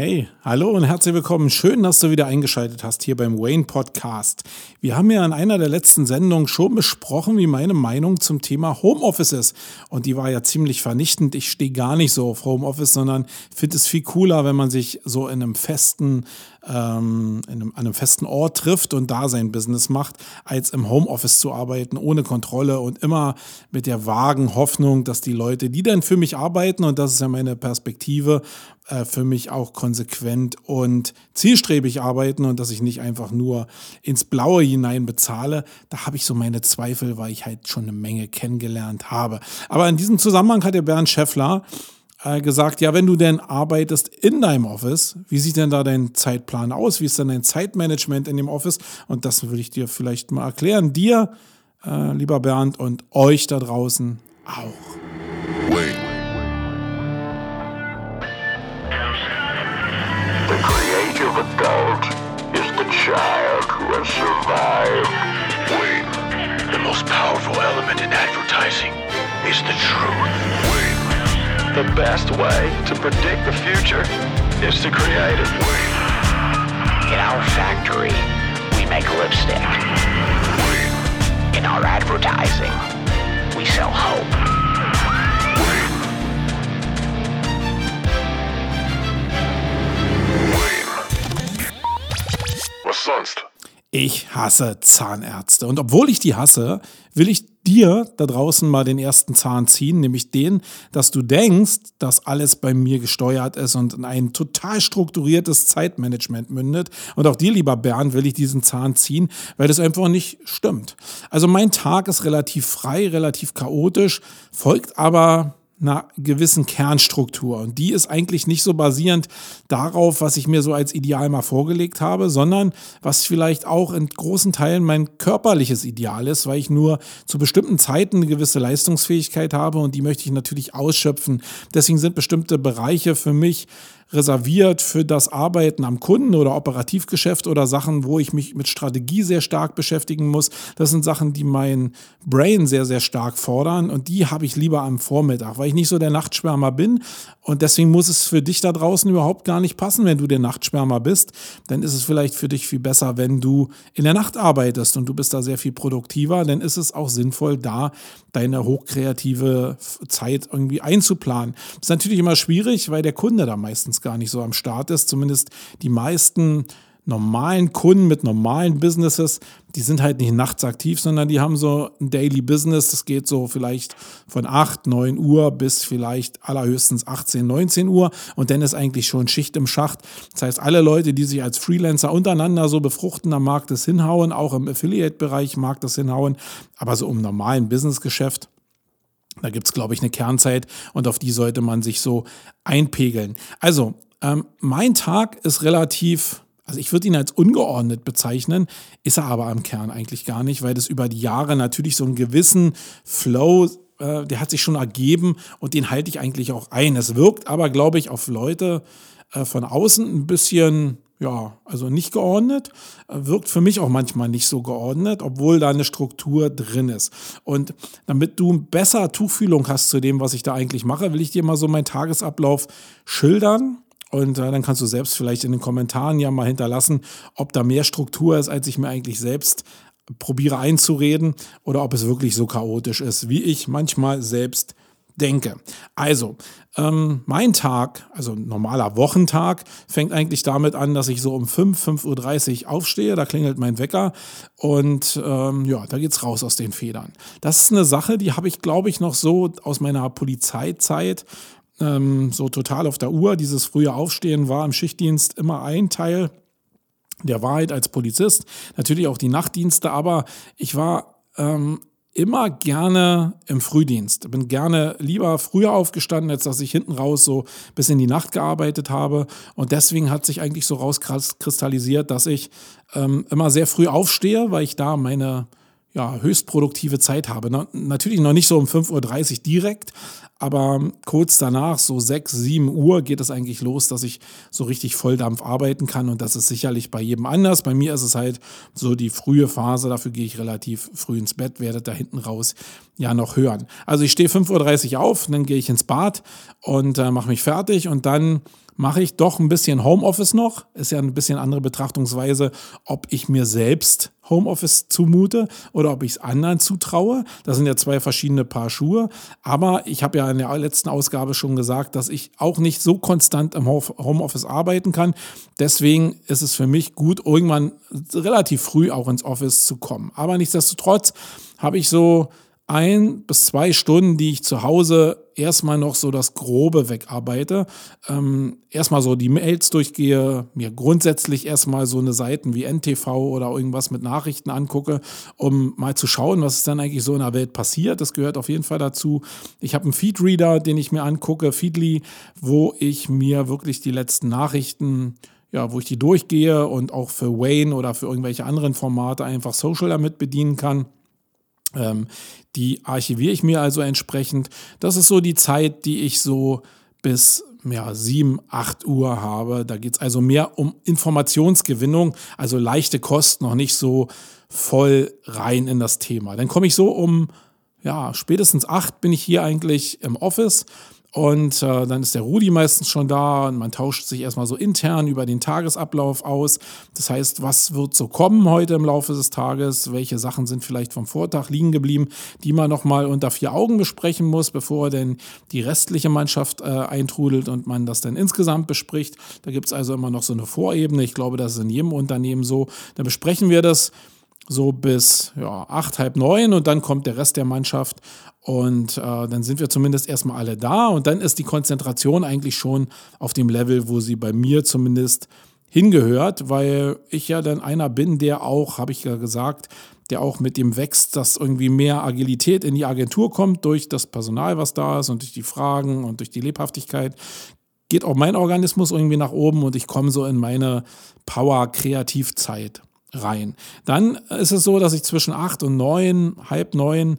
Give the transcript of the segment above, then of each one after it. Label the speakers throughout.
Speaker 1: Hey, hallo und herzlich willkommen. Schön, dass du wieder eingeschaltet hast hier beim Wayne Podcast. Wir haben ja in einer der letzten Sendungen schon besprochen, wie meine Meinung zum Thema Homeoffice ist. Und die war ja ziemlich vernichtend. Ich stehe gar nicht so auf Homeoffice, sondern finde es viel cooler, wenn man sich so in einem festen ähm, in einem, an einem festen Ort trifft und da sein Business macht, als im Homeoffice zu arbeiten, ohne Kontrolle und immer mit der vagen Hoffnung, dass die Leute, die dann für mich arbeiten, und das ist ja meine Perspektive, äh, für mich auch konsequent und zielstrebig arbeiten und dass ich nicht einfach nur ins Blaue hinein bezahle, da habe ich so meine Zweifel, weil ich halt schon eine Menge kennengelernt habe. Aber in diesem Zusammenhang hat der Bernd Scheffler äh, gesagt, ja, wenn du denn arbeitest in deinem Office, wie sieht denn da dein Zeitplan aus? Wie ist denn dein Zeitmanagement in dem Office? Und das will ich dir vielleicht mal erklären. Dir, äh, lieber Bernd, und euch da draußen auch. Wait. The creative adult is the child who has survived. The most powerful element in advertising is the truth. Wait. The best way to predict the future is to create it. In our factory, we make lipstick. In our advertising, we sell hope. Was sonst? Ich hasse Zahnärzte. Und obwohl ich die hasse, will ich dir da draußen mal den ersten Zahn ziehen, nämlich den, dass du denkst, dass alles bei mir gesteuert ist und in ein total strukturiertes Zeitmanagement mündet. Und auch dir, lieber Bernd, will ich diesen Zahn ziehen, weil das einfach nicht stimmt. Also mein Tag ist relativ frei, relativ chaotisch, folgt aber einer gewissen Kernstruktur. Und die ist eigentlich nicht so basierend darauf, was ich mir so als Ideal mal vorgelegt habe, sondern was vielleicht auch in großen Teilen mein körperliches Ideal ist, weil ich nur zu bestimmten Zeiten eine gewisse Leistungsfähigkeit habe und die möchte ich natürlich ausschöpfen. Deswegen sind bestimmte Bereiche für mich reserviert für das Arbeiten am Kunden oder Operativgeschäft oder Sachen, wo ich mich mit Strategie sehr stark beschäftigen muss. Das sind Sachen, die mein Brain sehr, sehr stark fordern und die habe ich lieber am Vormittag, weil ich nicht so der Nachtschwärmer bin und deswegen muss es für dich da draußen überhaupt gar nicht passen, wenn du der Nachtschwärmer bist. Dann ist es vielleicht für dich viel besser, wenn du in der Nacht arbeitest und du bist da sehr viel produktiver. Dann ist es auch sinnvoll, da deine hochkreative Zeit irgendwie einzuplanen. Das ist natürlich immer schwierig, weil der Kunde da meistens meistens gar nicht so am Start ist. Zumindest die meisten normalen Kunden mit normalen Businesses, die sind halt nicht nachts aktiv, sondern die haben so ein Daily Business. Das geht so vielleicht von 8, 9 Uhr bis vielleicht allerhöchstens 18, 19 Uhr. Und dann ist eigentlich schon Schicht im Schacht. Das heißt, alle Leute, die sich als Freelancer untereinander so befruchten, da mag das hinhauen. Auch im Affiliate-Bereich mag das hinhauen. Aber so im normalen Businessgeschäft, da gibt es, glaube ich, eine Kernzeit und auf die sollte man sich so einpegeln. Also, ähm, mein Tag ist relativ, also ich würde ihn als ungeordnet bezeichnen, ist er aber am Kern eigentlich gar nicht, weil das über die Jahre natürlich so einen gewissen Flow äh, der hat sich schon ergeben und den halte ich eigentlich auch ein. Es wirkt aber, glaube ich, auf Leute äh, von außen ein bisschen ja, also nicht geordnet, wirkt für mich auch manchmal nicht so geordnet, obwohl da eine Struktur drin ist. Und damit du besser Tuchfühlung hast zu dem, was ich da eigentlich mache, will ich dir mal so meinen Tagesablauf schildern. Und äh, dann kannst du selbst vielleicht in den Kommentaren ja mal hinterlassen, ob da mehr Struktur ist, als ich mir eigentlich selbst probiere einzureden oder ob es wirklich so chaotisch ist, wie ich manchmal selbst denke. Also, ähm, mein Tag, also normaler Wochentag, fängt eigentlich damit an, dass ich so um 5, 5.30 Uhr aufstehe, da klingelt mein Wecker und ähm, ja, da geht's raus aus den Federn. Das ist eine Sache, die habe ich, glaube ich, noch so aus meiner Polizeizeit ähm, so total auf der Uhr. Dieses frühe Aufstehen war im Schichtdienst immer ein Teil der Wahrheit als Polizist. Natürlich auch die Nachtdienste, aber ich war ähm, immer gerne im Frühdienst. Bin gerne lieber früher aufgestanden, als dass ich hinten raus so bis in die Nacht gearbeitet habe. Und deswegen hat sich eigentlich so rauskristallisiert, dass ich ähm, immer sehr früh aufstehe, weil ich da meine ja, höchst produktive Zeit habe. Na, natürlich noch nicht so um 5.30 Uhr direkt, aber kurz danach, so 6, 7 Uhr, geht es eigentlich los, dass ich so richtig Volldampf arbeiten kann und das ist sicherlich bei jedem anders. Bei mir ist es halt so die frühe Phase, dafür gehe ich relativ früh ins Bett, werdet da hinten raus ja noch hören. Also ich stehe 5.30 Uhr auf, dann gehe ich ins Bad und äh, mache mich fertig und dann mache ich doch ein bisschen Homeoffice noch. Ist ja ein bisschen andere Betrachtungsweise, ob ich mir selbst Homeoffice zumute oder ob ich es anderen zutraue. Das sind ja zwei verschiedene Paar Schuhe. Aber ich habe ja in der letzten Ausgabe schon gesagt, dass ich auch nicht so konstant im Homeoffice arbeiten kann. Deswegen ist es für mich gut, irgendwann relativ früh auch ins Office zu kommen. Aber nichtsdestotrotz habe ich so ein bis zwei Stunden, die ich zu Hause erstmal noch so das Grobe wegarbeite. Ähm, erstmal so die Mails durchgehe, mir grundsätzlich erstmal so eine Seiten wie NTV oder irgendwas mit Nachrichten angucke, um mal zu schauen, was ist dann eigentlich so in der Welt passiert. Das gehört auf jeden Fall dazu. Ich habe einen Feedreader, den ich mir angucke, Feedly, wo ich mir wirklich die letzten Nachrichten ja, wo ich die durchgehe und auch für Wayne oder für irgendwelche anderen Formate einfach Social damit bedienen kann. Ähm, die archiviere ich mir also entsprechend. Das ist so die Zeit, die ich so bis ja, 7, 8 Uhr habe. Da geht es also mehr um Informationsgewinnung, also leichte Kosten, noch nicht so voll rein in das Thema. Dann komme ich so um, ja, spätestens 8 bin ich hier eigentlich im Office und äh, dann ist der Rudi meistens schon da und man tauscht sich erstmal so intern über den Tagesablauf aus. Das heißt, was wird so kommen heute im Laufe des Tages? Welche Sachen sind vielleicht vom Vortag liegen geblieben, die man nochmal unter vier Augen besprechen muss, bevor denn die restliche Mannschaft äh, eintrudelt und man das dann insgesamt bespricht. Da gibt es also immer noch so eine Vorebene. Ich glaube, das ist in jedem Unternehmen so. Dann besprechen wir das so bis ja, acht, halb neun und dann kommt der Rest der Mannschaft und äh, dann sind wir zumindest erstmal alle da und dann ist die Konzentration eigentlich schon auf dem Level, wo sie bei mir zumindest hingehört, weil ich ja dann einer bin, der auch, habe ich ja gesagt, der auch mit dem wächst, dass irgendwie mehr Agilität in die Agentur kommt durch das Personal, was da ist und durch die Fragen und durch die Lebhaftigkeit, geht auch mein Organismus irgendwie nach oben und ich komme so in meine Power-Kreativzeit rein. Dann ist es so, dass ich zwischen acht und neun, halb neun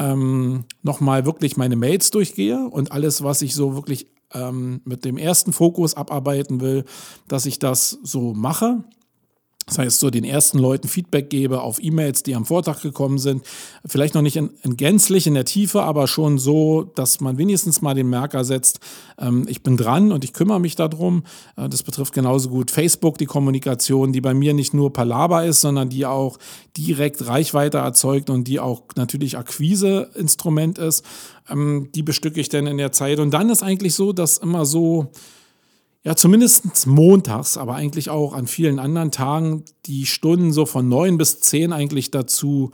Speaker 1: ähm, nochmal wirklich meine Mails durchgehe und alles, was ich so wirklich ähm, mit dem ersten Fokus abarbeiten will, dass ich das so mache. Das heißt, so den ersten Leuten Feedback gebe auf E-Mails, die am Vortag gekommen sind. Vielleicht noch nicht in, in, gänzlich in der Tiefe, aber schon so, dass man wenigstens mal den Merker setzt, ähm, ich bin dran und ich kümmere mich darum. Äh, das betrifft genauso gut Facebook, die Kommunikation, die bei mir nicht nur Palaber ist, sondern die auch direkt Reichweite erzeugt und die auch natürlich Akquiseinstrument ist. Ähm, die bestücke ich dann in der Zeit. Und dann ist eigentlich so, dass immer so ja, zumindest montags, aber eigentlich auch an vielen anderen Tagen die Stunden so von neun bis zehn eigentlich dazu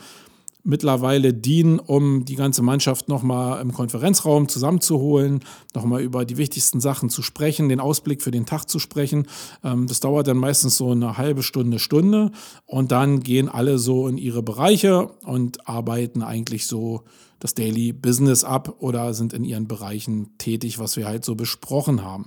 Speaker 1: mittlerweile dienen, um die ganze Mannschaft nochmal im Konferenzraum zusammenzuholen, nochmal über die wichtigsten Sachen zu sprechen, den Ausblick für den Tag zu sprechen. Ähm, das dauert dann meistens so eine halbe Stunde, Stunde und dann gehen alle so in ihre Bereiche und arbeiten eigentlich so das Daily Business ab oder sind in ihren Bereichen tätig, was wir halt so besprochen haben.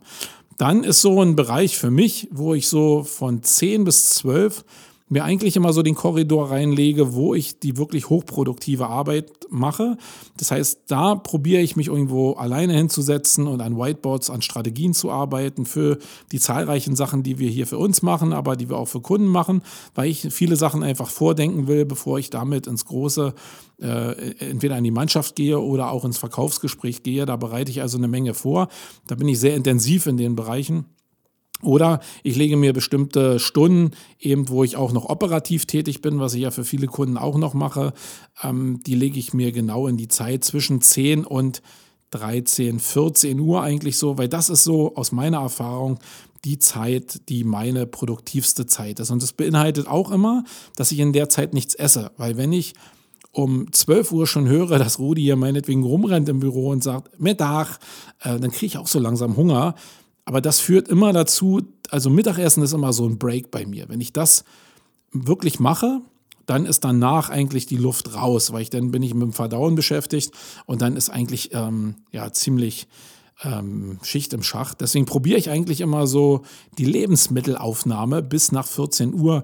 Speaker 1: Dann ist so ein Bereich für mich, wo ich so von 10 bis 12 mir eigentlich immer so den Korridor reinlege, wo ich die wirklich hochproduktive Arbeit mache. Das heißt, da probiere ich mich irgendwo alleine hinzusetzen und an Whiteboards, an Strategien zu arbeiten für die zahlreichen Sachen, die wir hier für uns machen, aber die wir auch für Kunden machen, weil ich viele Sachen einfach vordenken will, bevor ich damit ins große äh, entweder in die Mannschaft gehe oder auch ins Verkaufsgespräch gehe. Da bereite ich also eine Menge vor. Da bin ich sehr intensiv in den Bereichen. Oder ich lege mir bestimmte Stunden, eben wo ich auch noch operativ tätig bin, was ich ja für viele Kunden auch noch mache, ähm, die lege ich mir genau in die Zeit zwischen 10 und 13, 14 Uhr eigentlich so, weil das ist so aus meiner Erfahrung die Zeit, die meine produktivste Zeit ist. Und das beinhaltet auch immer, dass ich in der Zeit nichts esse, weil wenn ich um 12 Uhr schon höre, dass Rudi hier meinetwegen rumrennt im Büro und sagt, Mittag, äh, dann kriege ich auch so langsam Hunger. Aber das führt immer dazu, also Mittagessen ist immer so ein Break bei mir. Wenn ich das wirklich mache, dann ist danach eigentlich die Luft raus, weil ich dann bin ich mit dem Verdauen beschäftigt und dann ist eigentlich ähm, ja ziemlich ähm, Schicht im Schacht. Deswegen probiere ich eigentlich immer so die Lebensmittelaufnahme bis nach 14 Uhr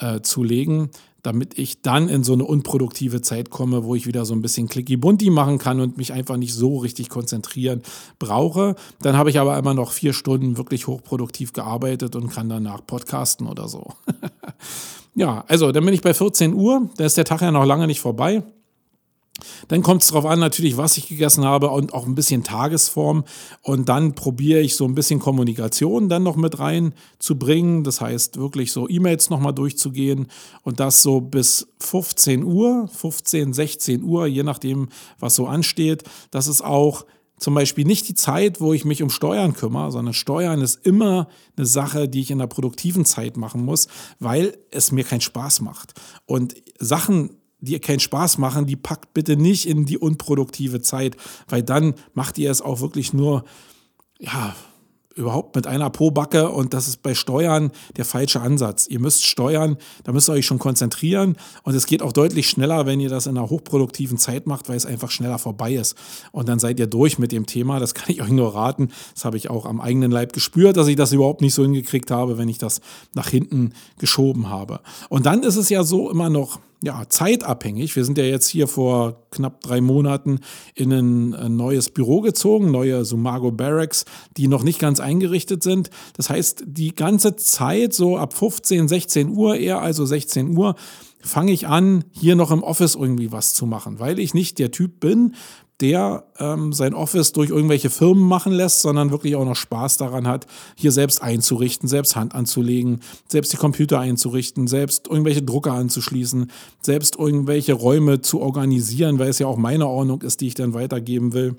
Speaker 1: äh, zu legen, damit ich dann in so eine unproduktive Zeit komme, wo ich wieder so ein bisschen clicky bunti machen kann und mich einfach nicht so richtig konzentrieren brauche. Dann habe ich aber immer noch vier Stunden wirklich hochproduktiv gearbeitet und kann danach podcasten oder so. ja, also dann bin ich bei 14 Uhr, da ist der Tag ja noch lange nicht vorbei. Dann kommt es darauf an, natürlich, was ich gegessen habe und auch ein bisschen Tagesform. Und dann probiere ich so ein bisschen Kommunikation dann noch mit reinzubringen. Das heißt, wirklich so E-Mails nochmal durchzugehen und das so bis 15 Uhr, 15, 16 Uhr, je nachdem, was so ansteht. Das ist auch zum Beispiel nicht die Zeit, wo ich mich um Steuern kümmere, sondern Steuern ist immer eine Sache, die ich in der produktiven Zeit machen muss, weil es mir keinen Spaß macht. Und Sachen die keinen Spaß machen, die packt bitte nicht in die unproduktive Zeit, weil dann macht ihr es auch wirklich nur, ja, überhaupt mit einer Po-Backe und das ist bei Steuern der falsche Ansatz. Ihr müsst steuern, da müsst ihr euch schon konzentrieren und es geht auch deutlich schneller, wenn ihr das in einer hochproduktiven Zeit macht, weil es einfach schneller vorbei ist. Und dann seid ihr durch mit dem Thema. Das kann ich euch nur raten. Das habe ich auch am eigenen Leib gespürt, dass ich das überhaupt nicht so hingekriegt habe, wenn ich das nach hinten geschoben habe. Und dann ist es ja so immer noch, ja, zeitabhängig. Wir sind ja jetzt hier vor knapp drei Monaten in ein neues Büro gezogen, neue Sumago Barracks, die noch nicht ganz eingerichtet sind. Das heißt, die ganze Zeit, so ab 15, 16 Uhr, eher also 16 Uhr, fange ich an, hier noch im Office irgendwie was zu machen, weil ich nicht der Typ bin, der ähm, sein Office durch irgendwelche Firmen machen lässt, sondern wirklich auch noch Spaß daran hat, hier selbst einzurichten, selbst Hand anzulegen, selbst die Computer einzurichten, selbst irgendwelche Drucker anzuschließen, selbst irgendwelche Räume zu organisieren, weil es ja auch meine Ordnung ist, die ich dann weitergeben will.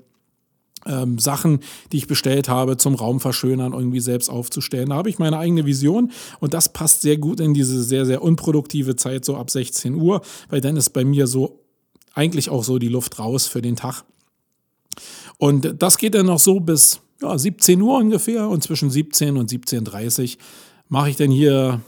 Speaker 1: Ähm, Sachen, die ich bestellt habe, zum Raum verschönern, irgendwie selbst aufzustellen. Da habe ich meine eigene Vision und das passt sehr gut in diese sehr, sehr unproduktive Zeit, so ab 16 Uhr, weil dann ist bei mir so eigentlich auch so die Luft raus für den Tag. Und das geht dann noch so bis ja, 17 Uhr ungefähr und zwischen 17 und 17.30 Uhr mache ich dann hier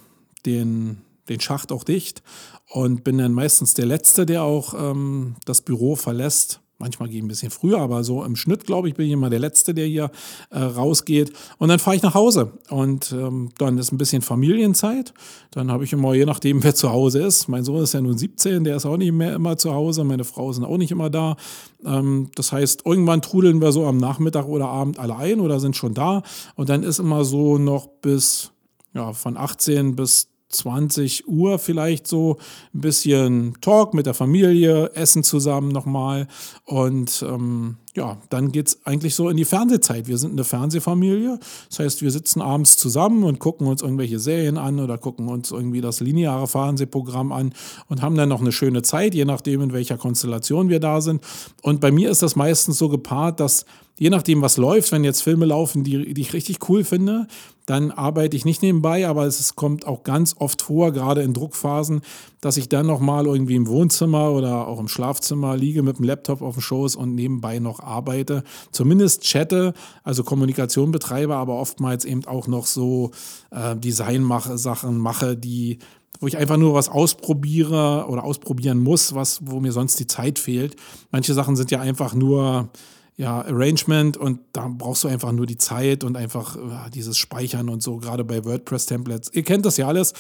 Speaker 1: den, den Schacht auch dicht und bin dann meistens der Letzte, der auch ähm, das Büro verlässt. Manchmal gehe ich ein bisschen früher, aber so im Schnitt, glaube ich, bin ich immer der Letzte, der hier äh, rausgeht. Und dann fahre ich nach Hause. Und ähm, dann ist ein bisschen Familienzeit. Dann habe ich immer, je nachdem, wer zu Hause ist. Mein Sohn ist ja nun 17, der ist auch nicht mehr immer zu Hause. Meine Frau sind auch nicht immer da. Ähm, das heißt, irgendwann trudeln wir so am Nachmittag oder Abend alle ein oder sind schon da. Und dann ist immer so noch bis, ja, von 18 bis 20 Uhr vielleicht so ein bisschen Talk mit der Familie, Essen zusammen nochmal und ähm, ja, dann geht es eigentlich so in die Fernsehzeit. Wir sind eine Fernsehfamilie, das heißt, wir sitzen abends zusammen und gucken uns irgendwelche Serien an oder gucken uns irgendwie das lineare Fernsehprogramm an und haben dann noch eine schöne Zeit, je nachdem, in welcher Konstellation wir da sind. Und bei mir ist das meistens so gepaart, dass je nachdem, was läuft, wenn jetzt Filme laufen, die, die ich richtig cool finde, dann arbeite ich nicht nebenbei, aber es kommt auch ganz oft vor, gerade in Druckphasen, dass ich dann nochmal irgendwie im Wohnzimmer oder auch im Schlafzimmer liege mit dem Laptop auf dem Schoß und nebenbei noch arbeite. Zumindest chatte, also Kommunikation betreibe, aber oftmals eben auch noch so äh, Design-Sachen mache, die wo ich einfach nur was ausprobiere oder ausprobieren muss, was, wo mir sonst die Zeit fehlt. Manche Sachen sind ja einfach nur ja, Arrangement und da brauchst du einfach nur die Zeit und einfach ja, dieses Speichern und so, gerade bei WordPress-Templates. Ihr kennt das ja alles,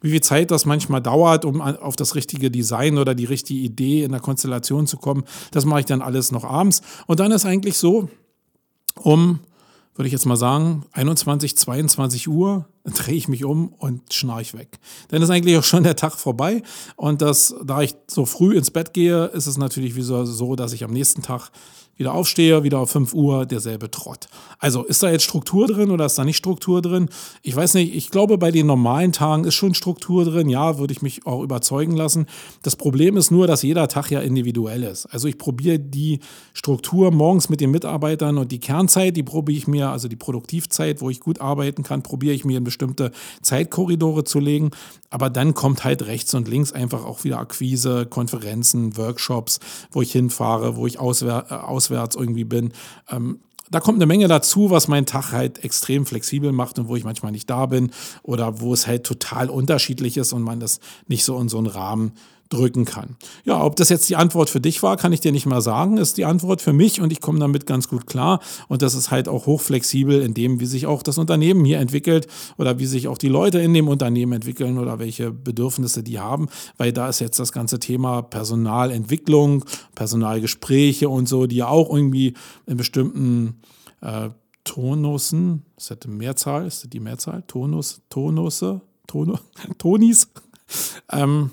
Speaker 1: wie viel Zeit das manchmal dauert, um auf das richtige Design oder die richtige Idee in der Konstellation zu kommen. Das mache ich dann alles noch abends. Und dann ist eigentlich so, um, würde ich jetzt mal sagen, 21, 22 Uhr drehe ich mich um und schnarch weg. Dann ist eigentlich auch schon der Tag vorbei. Und das, da ich so früh ins Bett gehe, ist es natürlich so dass ich am nächsten Tag wieder aufstehe, wieder auf 5 Uhr, derselbe Trott. Also ist da jetzt Struktur drin oder ist da nicht Struktur drin? Ich weiß nicht, ich glaube, bei den normalen Tagen ist schon Struktur drin. Ja, würde ich mich auch überzeugen lassen. Das Problem ist nur, dass jeder Tag ja individuell ist. Also ich probiere die Struktur morgens mit den Mitarbeitern und die Kernzeit, die probiere ich mir, also die Produktivzeit, wo ich gut arbeiten kann, probiere ich mir in bestimmte Zeitkorridore zu legen. Aber dann kommt halt rechts und links einfach auch wieder Akquise, Konferenzen, Workshops, wo ich hinfahre, wo ich auswär, aus auswärts irgendwie bin. Ähm, da kommt eine Menge dazu, was meinen Tag halt extrem flexibel macht und wo ich manchmal nicht da bin oder wo es halt total unterschiedlich ist und man das nicht so in so einen Rahmen drücken kann. Ja, ob das jetzt die Antwort für dich war, kann ich dir nicht mal sagen. Ist die Antwort für mich und ich komme damit ganz gut klar. Und das ist halt auch hochflexibel in dem, wie sich auch das Unternehmen hier entwickelt oder wie sich auch die Leute in dem Unternehmen entwickeln oder welche Bedürfnisse die haben, weil da ist jetzt das ganze Thema Personalentwicklung, Personalgespräche und so, die ja auch irgendwie in bestimmten äh, Tonussen, ist das die Mehrzahl? Ist das die Mehrzahl? Tonus, Tonusse, Tono, Tonis? ähm,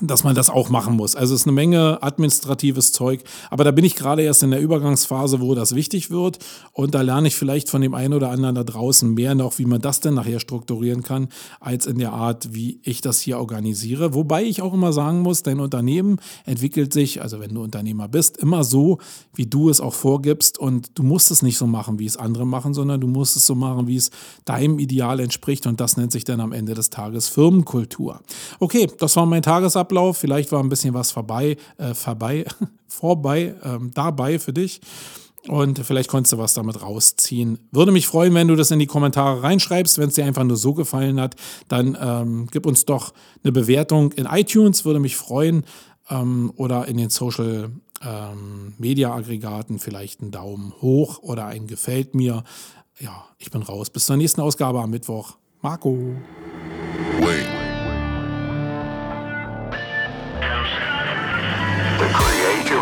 Speaker 1: dass man das auch machen muss. Also es ist eine Menge administratives Zeug, aber da bin ich gerade erst in der Übergangsphase, wo das wichtig wird und da lerne ich vielleicht von dem einen oder anderen da draußen mehr noch, wie man das denn nachher strukturieren kann, als in der Art, wie ich das hier organisiere. Wobei ich auch immer sagen muss, dein Unternehmen entwickelt sich, also wenn du Unternehmer bist, immer so, wie du es auch vorgibst und du musst es nicht so machen, wie es andere machen, sondern du musst es so machen, wie es deinem Ideal entspricht und das nennt sich dann am Ende des Tages Firmenkultur. Okay, das war mein Tagesablauf. Ablauf. Vielleicht war ein bisschen was vorbei, äh, vorbei, vorbei, ähm, dabei für dich. Und vielleicht konntest du was damit rausziehen. Würde mich freuen, wenn du das in die Kommentare reinschreibst. Wenn es dir einfach nur so gefallen hat, dann ähm, gib uns doch eine Bewertung in iTunes, würde mich freuen. Ähm, oder in den Social ähm, Media Aggregaten vielleicht einen Daumen hoch oder ein Gefällt mir. Ja, ich bin raus. Bis zur nächsten Ausgabe am Mittwoch. Marco. Wait.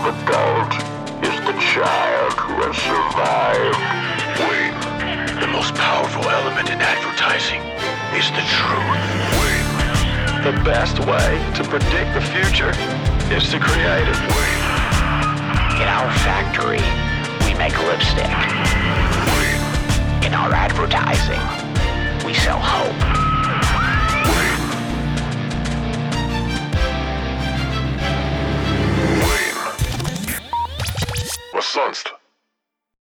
Speaker 1: Adult is the child who has survived. Wait. The most powerful element in advertising is the truth. Wait. The best way to predict the future is to create it. Wait. In our factory, we make lipstick. Wait. In our advertising, we sell hope. Sonst?